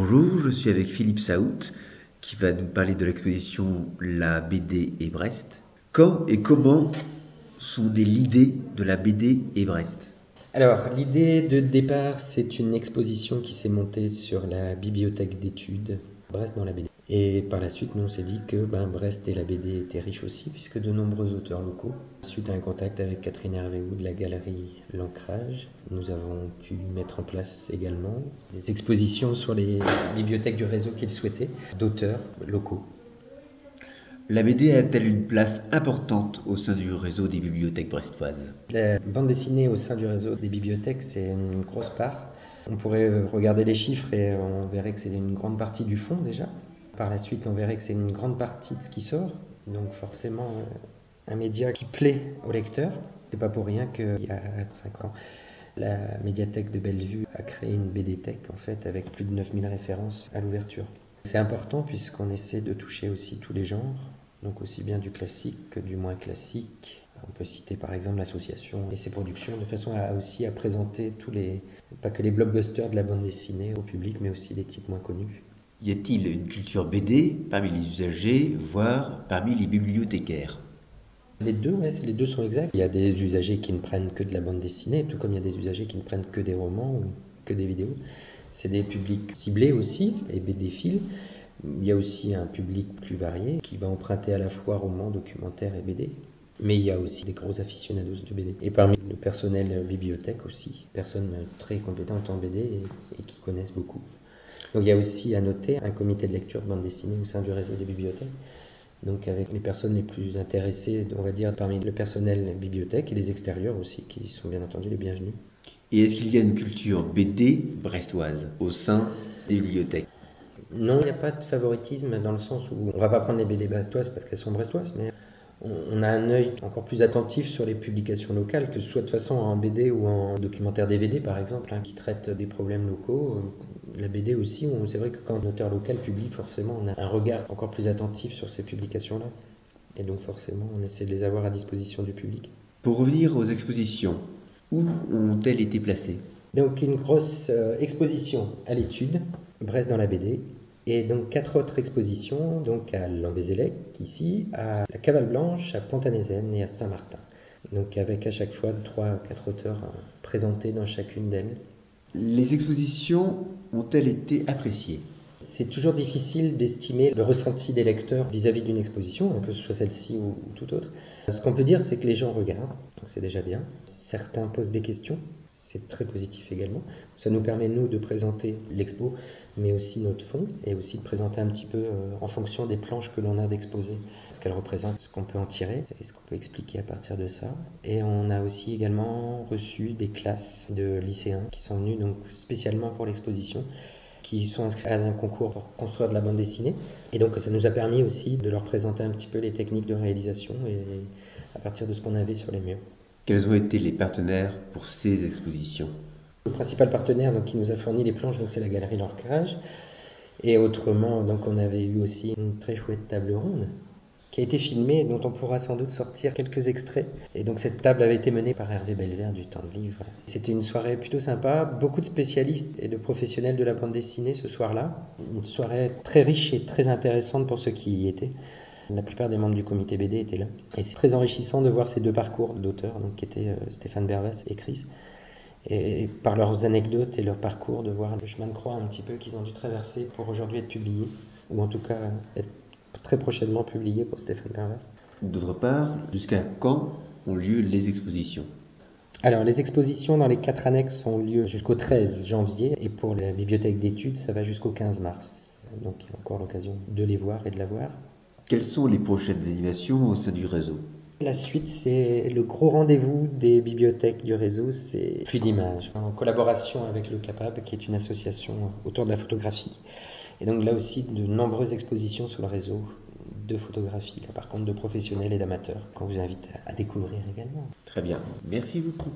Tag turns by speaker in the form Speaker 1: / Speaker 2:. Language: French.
Speaker 1: Bonjour, je suis avec Philippe Saout qui va nous parler de l'exposition La BD et Brest. Quand et comment sont nées l'idée de la BD et Brest?
Speaker 2: Alors, l'idée de départ, c'est une exposition qui s'est montée sur la bibliothèque d'études Brest dans la BD. Et par la suite, nous, on s'est dit que ben, Brest et la BD étaient riches aussi, puisque de nombreux auteurs locaux, suite à un contact avec Catherine Hervéou de la galerie L'Ancrage, nous avons pu mettre en place également des expositions sur les bibliothèques du réseau qu'ils souhaitaient, d'auteurs locaux.
Speaker 1: La BD a-t-elle une place importante au sein du réseau des bibliothèques brestoises?
Speaker 2: La bande dessinée au sein du réseau des bibliothèques, c'est une grosse part. On pourrait regarder les chiffres et on verrait que c'est une grande partie du fond déjà. Par la suite, on verrait que c'est une grande partie de ce qui sort. Donc forcément, euh, un média qui plaît au lecteur. C'est pas pour rien qu'il y a 5 ans, la médiathèque de Bellevue a créé une BD-Tech en fait avec plus de 9000 références à l'ouverture. C'est important puisqu'on essaie de toucher aussi tous les genres, donc aussi bien du classique que du moins classique. On peut citer par exemple l'association et ses productions de façon à aussi à présenter tous les, pas que les blockbusters de la bande dessinée au public, mais aussi les types moins connus.
Speaker 1: Y a-t-il une culture BD parmi les usagers, voire parmi les bibliothécaires?
Speaker 2: Les deux, les deux sont exacts. Il y a des usagers qui ne prennent que de la bande dessinée, tout comme il y a des usagers qui ne prennent que des romans ou que des vidéos. C'est des publics ciblés aussi, les BD-files. Il y a aussi un public plus varié qui va emprunter à la fois romans, documentaires et BD. Mais il y a aussi des gros aficionados de BD. Et parmi le personnel bibliothèque aussi, personnes très compétentes en BD et qui connaissent beaucoup. Donc il y a aussi à noter un comité de lecture de bande dessinée au sein du réseau des bibliothèques. Donc avec les personnes les plus intéressées, on va dire parmi le personnel bibliothèque et les extérieurs aussi, qui sont bien entendu les bienvenus.
Speaker 1: Et est-ce qu'il y a une culture BD brestoise au sein des bibliothèques?
Speaker 2: Non, il n'y a pas de favoritisme dans le sens où on va pas prendre les BD brestoises parce qu'elles sont brestoises, mais on a un œil encore plus attentif sur les publications locales, que ce soit de façon en BD ou en documentaire DVD par exemple, hein, qui traite des problèmes locaux. La BD aussi, c'est vrai que quand un auteur local publie, forcément, on a un regard encore plus attentif sur ces publications-là. Et donc forcément, on essaie de les avoir à disposition du public.
Speaker 1: Pour revenir aux expositions, où ont-elles été placées?
Speaker 2: Donc une grosse euh, exposition à l'étude, Brest dans la BD, et donc quatre autres expositions, donc à Lambézélec, ici, à la Cavale Blanche, à pont et à Saint-Martin. Donc avec à chaque fois trois à quatre auteurs euh, présentés dans chacune d'elles.
Speaker 1: Les expositions ont-elles été appréciées?
Speaker 2: C'est toujours difficile d'estimer le ressenti des lecteurs vis-à-vis d'une exposition, hein, que ce soit celle-ci ou, tout autre. Ce qu'on peut dire, c'est que les gens regardent, donc c'est déjà bien. Certains posent des questions, c'est très positif également. Ça nous permet, nous, de présenter l'expo, mais aussi notre fond, et aussi de présenter un petit peu, euh, en fonction des planches que l'on a d'exposer, ce qu'elles représentent, ce qu'on peut en tirer, et ce qu'on peut expliquer à partir de ça. Et on a aussi également reçu des classes de lycéens qui sont venus donc spécialement pour l'exposition qui sont inscrits à un concours pour construire de la bande dessinée. Et donc ça nous a permis aussi de leur présenter un petit peu les techniques de réalisation et à partir de ce qu'on avait sur les murs.
Speaker 1: Quels ont été les partenaires pour ces expositions?
Speaker 2: Le principal partenaire donc, qui nous a fourni les planches, c'est la galerie L'Ancrage. Et autrement, donc, on avait eu aussi une très chouette table ronde qui a été filmé, dont on pourra sans doute sortir quelques extraits. Et donc cette table avait été menée par Hervé Belvert du Temps de Livre. C'était une soirée plutôt sympa, beaucoup de spécialistes et de professionnels de la bande dessinée ce soir-là. Une soirée très riche et très intéressante pour ceux qui y étaient. La plupart des membres du comité BD étaient là. Et c'est très enrichissant de voir ces deux parcours d'auteurs, qui étaient euh, Stéphane Bervas et Chris. Et par leurs anecdotes et leur parcours, de voir le chemin de croix un petit peu qu'ils ont dû traverser pour aujourd'hui être publiés, ou en tout cas être très prochainement publié pour Stéphane Pervas.
Speaker 1: D'autre part, jusqu'à quand ont lieu les expositions?
Speaker 2: Alors, les expositions dans les quatre annexes ont lieu jusqu'au 13 janvier et pour la bibliothèque d'études, ça va jusqu'au 15 mars. Donc, il y a encore l'occasion de les voir et de la voir.
Speaker 1: Quelles sont les prochaines animations au sein du réseau?
Speaker 2: La suite, c'est le gros rendez-vous des bibliothèques du réseau, c'est Plus d'images, en collaboration avec le CAPAB, qui est une association autour de la photographie. Et donc là aussi, de nombreuses expositions sur le réseau de photographie, par contre de professionnels et d'amateurs, qu'on vous invite à découvrir également.
Speaker 1: Très bien, merci beaucoup.